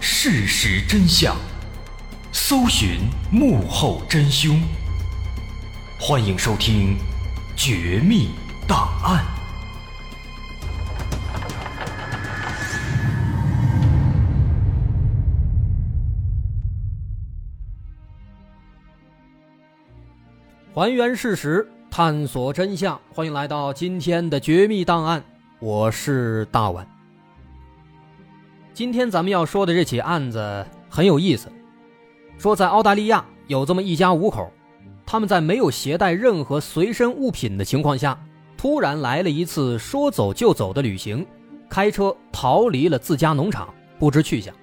事实真相，搜寻幕后真凶。欢迎收听《绝密档案》，还原事实，探索真相。欢迎来到今天的《绝密档案》，我是大碗。今天咱们要说的这起案子很有意思，说在澳大利亚有这么一家五口，他们在没有携带任何随身物品的情况下，突然来了一次说走就走的旅行，开车逃离了自家农场，不知去向。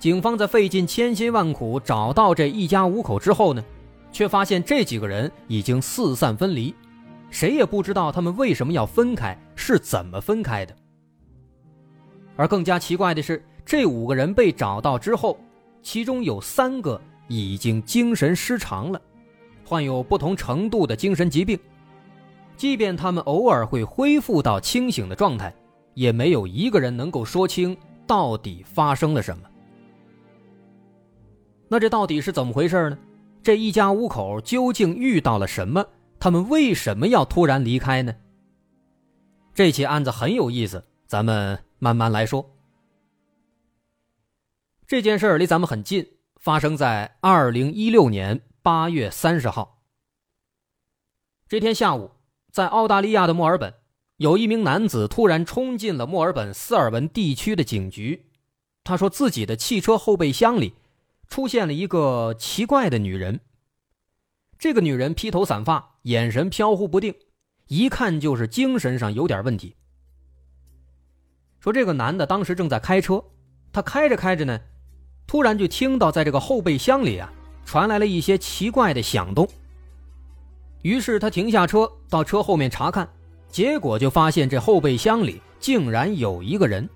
警方在费尽千辛万苦找到这一家五口之后呢，却发现这几个人已经四散分离，谁也不知道他们为什么要分开，是怎么分开的。而更加奇怪的是，这五个人被找到之后，其中有三个已经精神失常了，患有不同程度的精神疾病。即便他们偶尔会恢复到清醒的状态，也没有一个人能够说清到底发生了什么。那这到底是怎么回事呢？这一家五口究竟遇到了什么？他们为什么要突然离开呢？这起案子很有意思，咱们。慢慢来说，这件事儿离咱们很近，发生在二零一六年八月三十号。这天下午，在澳大利亚的墨尔本，有一名男子突然冲进了墨尔本斯尔文地区的警局。他说自己的汽车后备箱里出现了一个奇怪的女人。这个女人披头散发，眼神飘忽不定，一看就是精神上有点问题。说这个男的当时正在开车，他开着开着呢，突然就听到在这个后备箱里啊传来了一些奇怪的响动。于是他停下车到车后面查看，结果就发现这后备箱里竟然有一个人。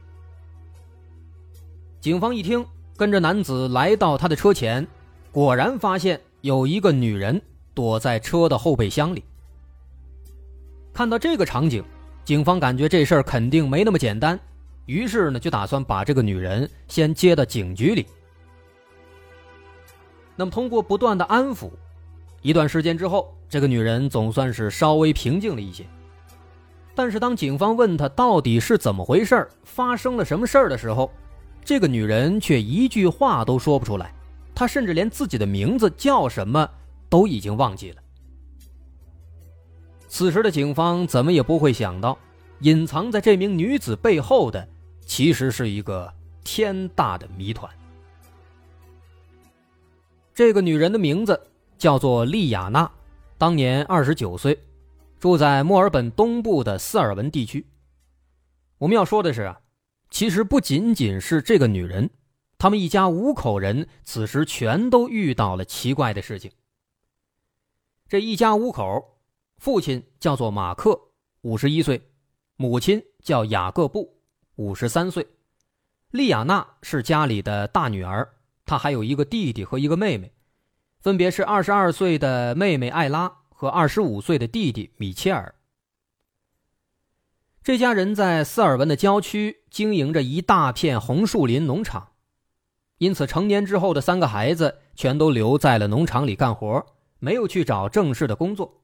警方一听，跟着男子来到他的车前，果然发现有一个女人躲在车的后备箱里。看到这个场景，警方感觉这事儿肯定没那么简单。于是呢，就打算把这个女人先接到警局里。那么，通过不断的安抚，一段时间之后，这个女人总算是稍微平静了一些。但是，当警方问她到底是怎么回事发生了什么事儿的时候，这个女人却一句话都说不出来，她甚至连自己的名字叫什么都已经忘记了。此时的警方怎么也不会想到，隐藏在这名女子背后的。其实是一个天大的谜团。这个女人的名字叫做丽亚娜，当年二十九岁，住在墨尔本东部的斯尔文地区。我们要说的是啊，其实不仅仅是这个女人，他们一家五口人此时全都遇到了奇怪的事情。这一家五口，父亲叫做马克，五十一岁；母亲叫雅各布。五十三岁，丽亚娜是家里的大女儿，她还有一个弟弟和一个妹妹，分别是二十二岁的妹妹艾拉和二十五岁的弟弟米切尔。这家人在斯尔文的郊区经营着一大片红树林农场，因此成年之后的三个孩子全都留在了农场里干活，没有去找正式的工作。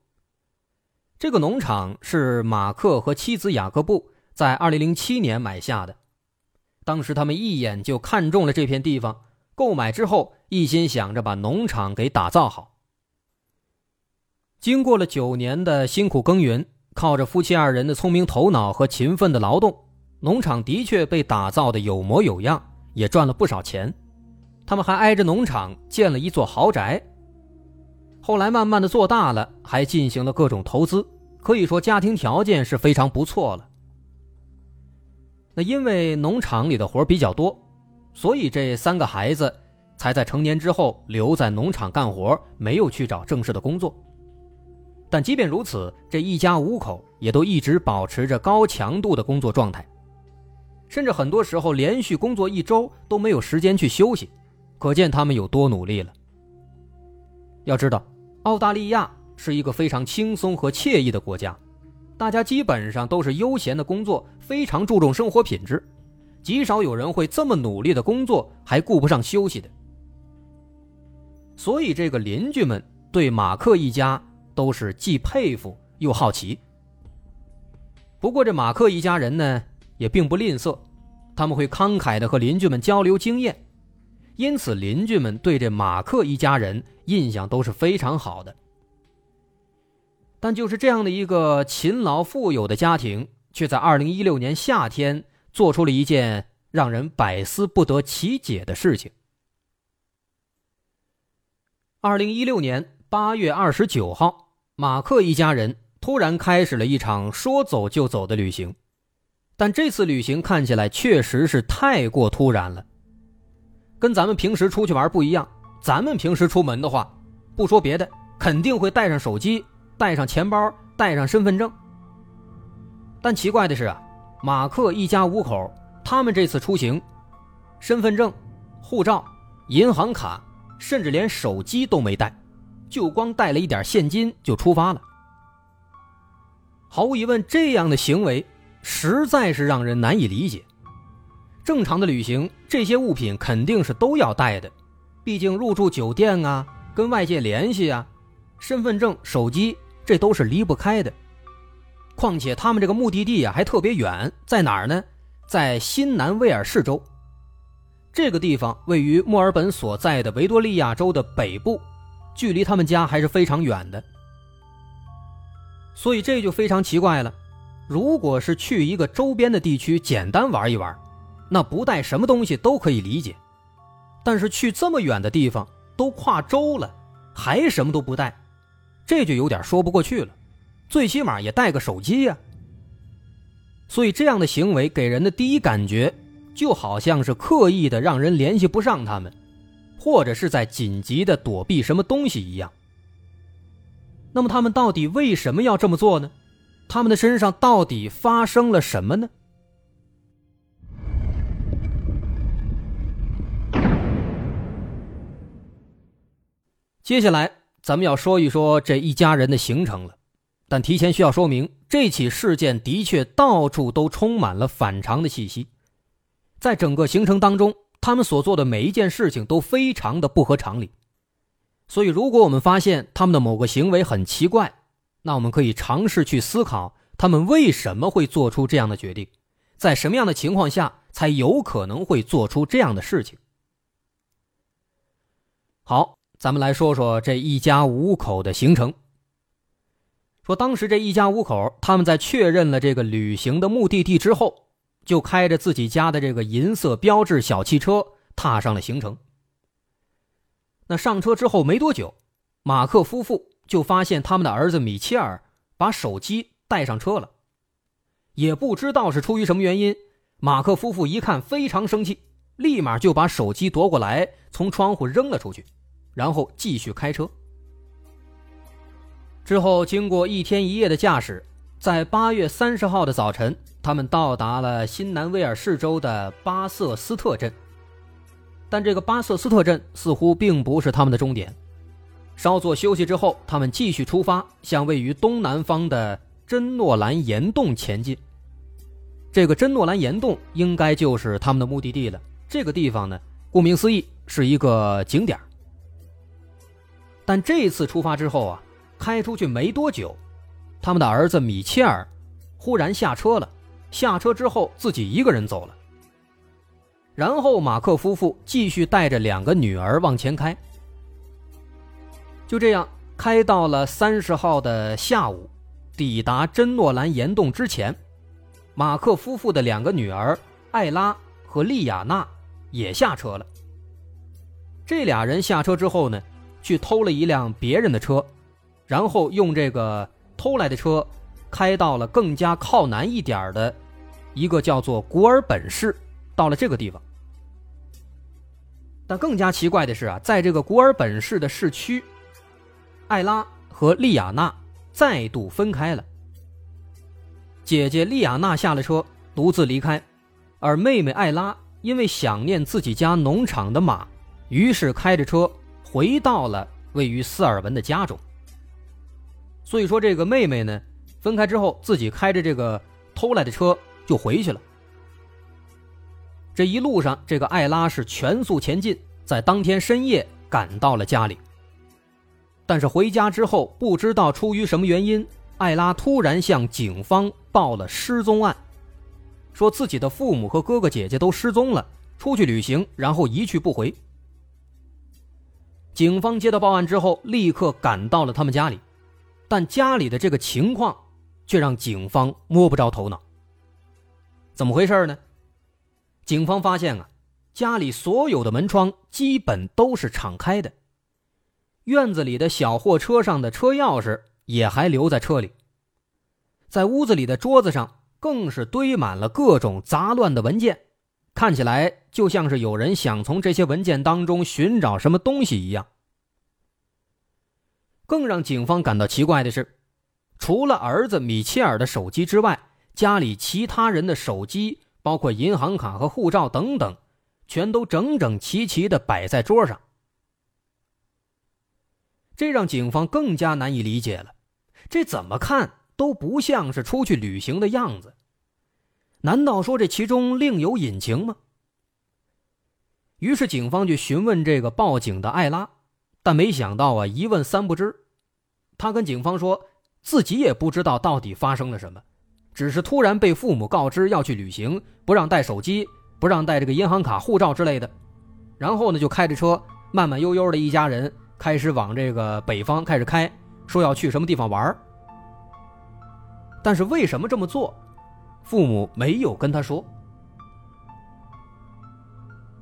这个农场是马克和妻子雅各布。在二零零七年买下的，当时他们一眼就看中了这片地方，购买之后一心想着把农场给打造好。经过了九年的辛苦耕耘，靠着夫妻二人的聪明头脑和勤奋的劳动，农场的确被打造的有模有样，也赚了不少钱。他们还挨着农场建了一座豪宅。后来慢慢的做大了，还进行了各种投资，可以说家庭条件是非常不错了。那因为农场里的活比较多，所以这三个孩子才在成年之后留在农场干活，没有去找正式的工作。但即便如此，这一家五口也都一直保持着高强度的工作状态，甚至很多时候连续工作一周都没有时间去休息，可见他们有多努力了。要知道，澳大利亚是一个非常轻松和惬意的国家。大家基本上都是悠闲的工作，非常注重生活品质，极少有人会这么努力的工作还顾不上休息的。所以，这个邻居们对马克一家都是既佩服又好奇。不过，这马克一家人呢也并不吝啬，他们会慷慨的和邻居们交流经验，因此邻居们对这马克一家人印象都是非常好的。但就是这样的一个勤劳富有的家庭，却在二零一六年夏天。做出了一件让人百思不得其解的事情。二零一六年八月二十九号，马克一家人突然开始了一场说走就走的旅行，但这次旅行看起来确实是太过突然了。跟咱们平时出去玩不一样，咱们平时出门的话，不说别的，肯定会带上手机、带上钱包、带上身份证。但奇怪的是啊。马克一家五口，他们这次出行，身份证、护照、银行卡，甚至连手机都没带，就光带了一点现金就出发了。毫无疑问，这样的行为实在是让人难以理解。正常的旅行，这些物品肯定是都要带的，毕竟入住酒店啊，跟外界联系啊，身份证、手机这都是离不开的。况且他们这个目的地啊还特别远，在哪儿呢？在新南威尔士州。这个地方位于墨尔本所在的维多利亚州的北部，距离他们家还是非常远的。所以这就非常奇怪了。如果是去一个周边的地区简单玩一玩，那不带什么东西都可以理解。但是去这么远的地方，都跨州了，还什么都不带，这就有点说不过去了。最起码也带个手机呀。所以这样的行为给人的第一感觉，就好像是刻意的让人联系不上他们，或者是在紧急的躲避什么东西一样。那么他们到底为什么要这么做呢？他们的身上到底发生了什么呢？接下来咱们要说一说这一家人的行程了。但提前需要说明，这起事件的确到处都充满了反常的气息，在整个行程当中，他们所做的每一件事情都非常的不合常理。所以，如果我们发现他们的某个行为很奇怪，那我们可以尝试去思考，他们为什么会做出这样的决定，在什么样的情况下才有可能会做出这样的事情。好，咱们来说说这一家五口的行程。说当时这一家五口，他们在确认了这个旅行的目的地之后，就开着自己家的这个银色标志小汽车，踏上了行程。那上车之后没多久，马克夫妇就发现他们的儿子米切尔把手机带上车了，也不知道是出于什么原因，马克夫妇一看非常生气，立马就把手机夺过来，从窗户扔了出去，然后继续开车。之后，经过一天一夜的驾驶，在八月三十号的早晨，他们到达了新南威尔士州的巴瑟斯特镇。但这个巴瑟斯特镇似乎并不是他们的终点。稍作休息之后，他们继续出发，向位于东南方的真诺兰岩洞前进。这个真诺兰岩洞应该就是他们的目的地了。这个地方呢，顾名思义是一个景点。但这次出发之后啊。开出去没多久，他们的儿子米切尔忽然下车了。下车之后，自己一个人走了。然后马克夫妇继续带着两个女儿往前开。就这样开到了三十号的下午，抵达真诺兰岩洞之前，马克夫妇的两个女儿艾拉和丽亚娜也下车了。这俩人下车之后呢，去偷了一辆别人的车。然后用这个偷来的车，开到了更加靠南一点的，一个叫做古尔本市，到了这个地方。但更加奇怪的是啊，在这个古尔本市的市区，艾拉和丽亚娜再度分开了。姐姐丽亚娜下了车，独自离开，而妹妹艾拉因为想念自己家农场的马，于是开着车回到了位于斯尔文的家中。所以说，这个妹妹呢，分开之后，自己开着这个偷来的车就回去了。这一路上，这个艾拉是全速前进，在当天深夜赶到了家里。但是回家之后，不知道出于什么原因，艾拉突然向警方报了失踪案，说自己的父母和哥哥姐姐都失踪了，出去旅行，然后一去不回。警方接到报案之后，立刻赶到了他们家里，但家里的这个情况却让警方摸不着头脑。怎么回事呢？警方发现啊，家里所有的门窗基本都是敞开的，院子里的小货车上的车钥匙也还留在车里，在屋子里的桌子上更是堆满了各种杂乱的文件，看起来就像是有人想从这些文件当中寻找什么东西一样。更让警方感到奇怪的是，除了儿子米切尔的手机之外，家里其他人的手机。包括银行卡和护照等等，全都整整齐齐的摆在桌上，这让警方更加难以理解了。这怎么看都不像是出去旅行的样子，难道说这其中另有隐情吗？于是警方就询问这个报警的艾拉，但没想到啊，一问三不知。他跟警方说自己也不知道到底发生了什么。只是突然被父母告知要去旅行，不让带手机，不让带这个银行卡、护照之类的，然后呢就开着车慢慢悠悠的一家人开始往这个北方开始开，说要去什么地方玩但是为什么这么做，父母没有跟他说。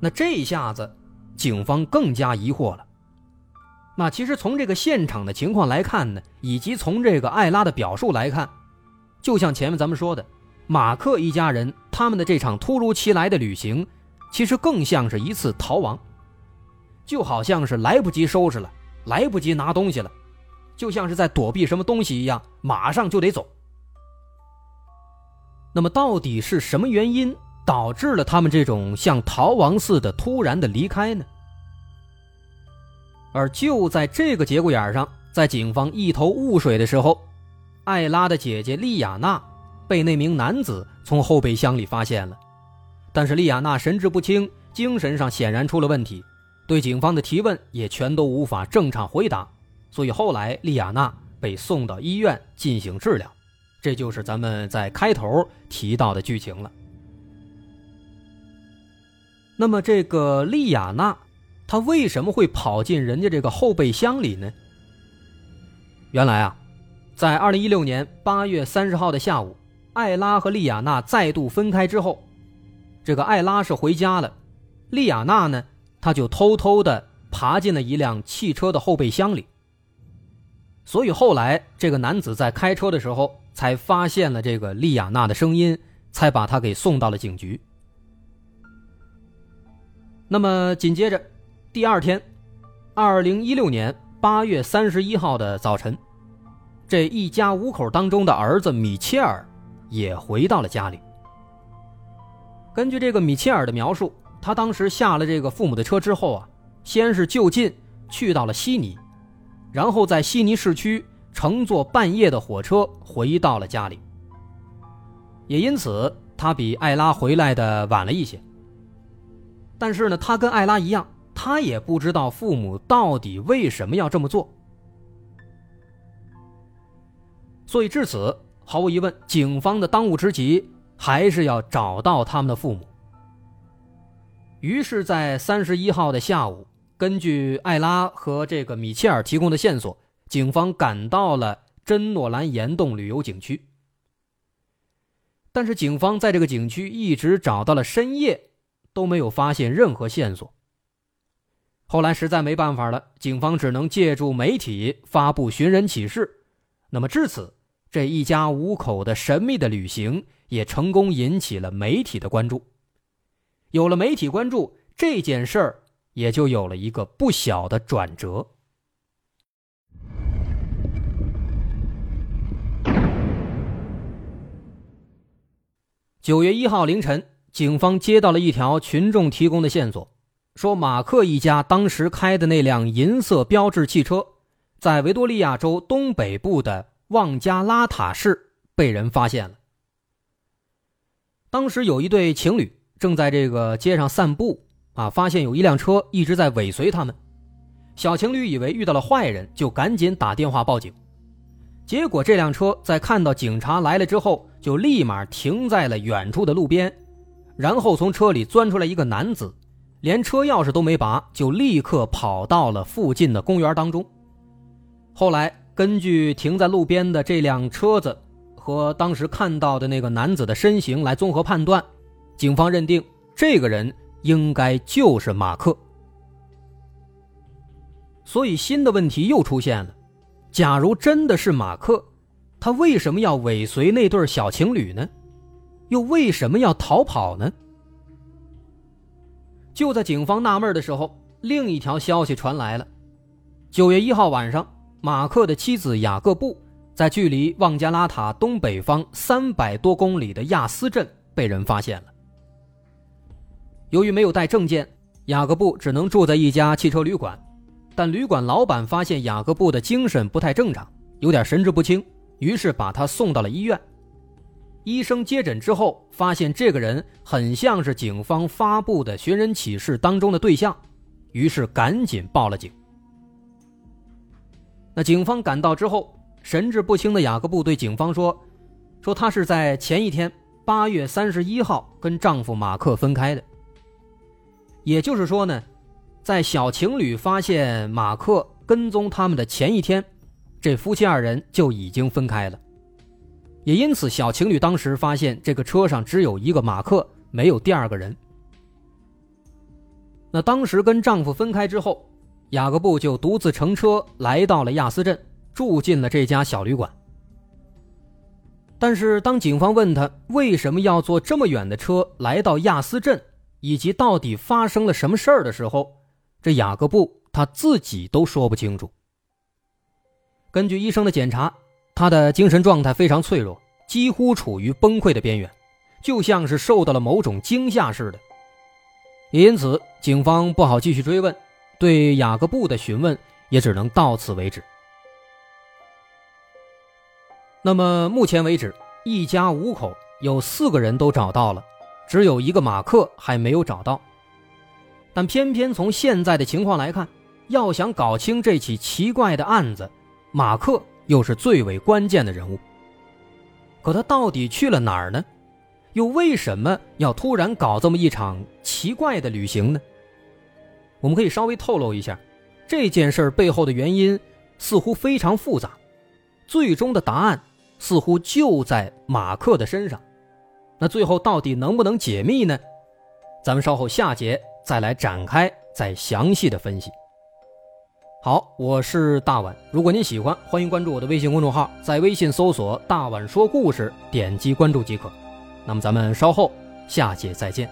那这一下子，警方更加疑惑了。那其实从这个现场的情况来看呢，以及从这个艾拉的表述来看。就像前面咱们说的，马克一家人他们的这场突如其来的旅行，其实更像是一次逃亡，就好像是来不及收拾了，来不及拿东西了，就像是在躲避什么东西一样，马上就得走。那么，到底是什么原因导致了他们这种像逃亡似的突然的离开呢？而就在这个节骨眼上，在警方一头雾水的时候。艾拉的姐姐莉亚娜被那名男子从后备箱里发现了，但是莉亚娜神志不清，精神上显然出了问题，对警方的提问也全都无法正常回答，所以后来莉亚娜被送到医院进行治疗，这就是咱们在开头提到的剧情了。那么这个莉亚娜，她为什么会跑进人家这个后备箱里呢？原来啊。在二零一六年八月三十号的下午，艾拉和莉亚娜再度分开之后，这个艾拉是回家了，莉亚娜呢，她就偷偷的爬进了一辆汽车的后备箱里。所以后来这个男子在开车的时候才发现了这个莉亚娜的声音，才把她给送到了警局。那么紧接着，第二天，二零一六年八月三十一号的早晨。这一家五口当中的儿子米切尔也回到了家里。根据这个米切尔的描述，他当时下了这个父母的车之后啊，先是就近去到了悉尼，然后在悉尼市区乘坐半夜的火车回到了家里。也因此，他比艾拉回来的晚了一些。但是呢，他跟艾拉一样，他也不知道父母到底为什么要这么做。所以至此，毫无疑问，警方的当务之急还是要找到他们的父母。于是，在三十一号的下午，根据艾拉和这个米切尔提供的线索，警方赶到了真诺兰岩洞旅游景区。但是，警方在这个景区一直找到了深夜，都没有发现任何线索。后来实在没办法了，警方只能借助媒体发布寻人启事。那么至此，这一家五口的神秘的旅行也成功引起了媒体的关注。有了媒体关注，这件事儿也就有了一个不小的转折。九月一号凌晨，警方接到了一条群众提供的线索，说马克一家当时开的那辆银色标致汽车。在维多利亚州东北部的旺加拉塔市被人发现了。当时有一对情侣正在这个街上散步啊，发现有一辆车一直在尾随他们。小情侣以为遇到了坏人，就赶紧打电话报警。结果这辆车在看到警察来了之后，就立马停在了远处的路边，然后从车里钻出来一个男子，连车钥匙都没拔，就立刻跑到了附近的公园当中。后来根据停在路边的这辆车子和当时看到的那个男子的身形来综合判断，警方认定这个人应该就是马克。所以新的问题又出现了。假如真的是马克，他为什么要尾随那对小情侣呢？又为什么要逃跑呢？就在警方纳闷的时候，另一条消息传来了：九月一号晚上，马克的妻子雅各布在距离旺加拉塔东北方三百多公里的亚斯镇被人发现了。由于没有带证件，雅各布只能住在一家汽车旅馆。但旅馆老板发现雅各布的精神不太正常，有点神志不清，于是把他送到了医院。医生接诊之后，发现这个人很像是警方发布的寻人启事当中的对象，于是赶紧报了警。那警方赶到之后，神志不清的雅各布对警方说：“说他是在前一天八月三十一号跟丈夫马克分开的。也就是说呢。”在小情侣发现马克跟踪他们的前一天，这夫妻二人就已经分开了。也因此，小情侣当时发现这个车上只有一个马克，没有第二个人。那当时跟丈夫分开之后，雅各布就独自乘车来到了亚斯镇，住进了这家小旅馆。但是，当警方问他为什么要坐这么远的车来到亚斯镇，以及到底发生了什么事儿的时候，这雅各布他自己都说不清楚。根据医生的检查，他的精神状态非常脆弱，几乎处于崩溃的边缘，就像是受到了某种惊吓似的。因此，警方不好继续追问，对雅各布的询问也只能到此为止。那么，目前为止，一家五口有四个人都找到了，只有一个马克还没有找到。但偏偏从现在的情况来看，要想搞清这起奇怪的案子，马克又是最为关键的人物。可他到底去了哪儿呢？又为什么要突然搞这么一场奇怪的旅行呢？我们可以稍微透露一下，这件事背后的原因似乎非常复杂，最终的答案似乎就在马克的身上。那最后到底能不能解密呢？咱们稍后下节。再来展开，再详细的分析。好，我是大碗。如果您喜欢，欢迎关注我的微信公众号，在微信搜索“大碗说故事”，点击关注即可。那么咱们稍后下节再见。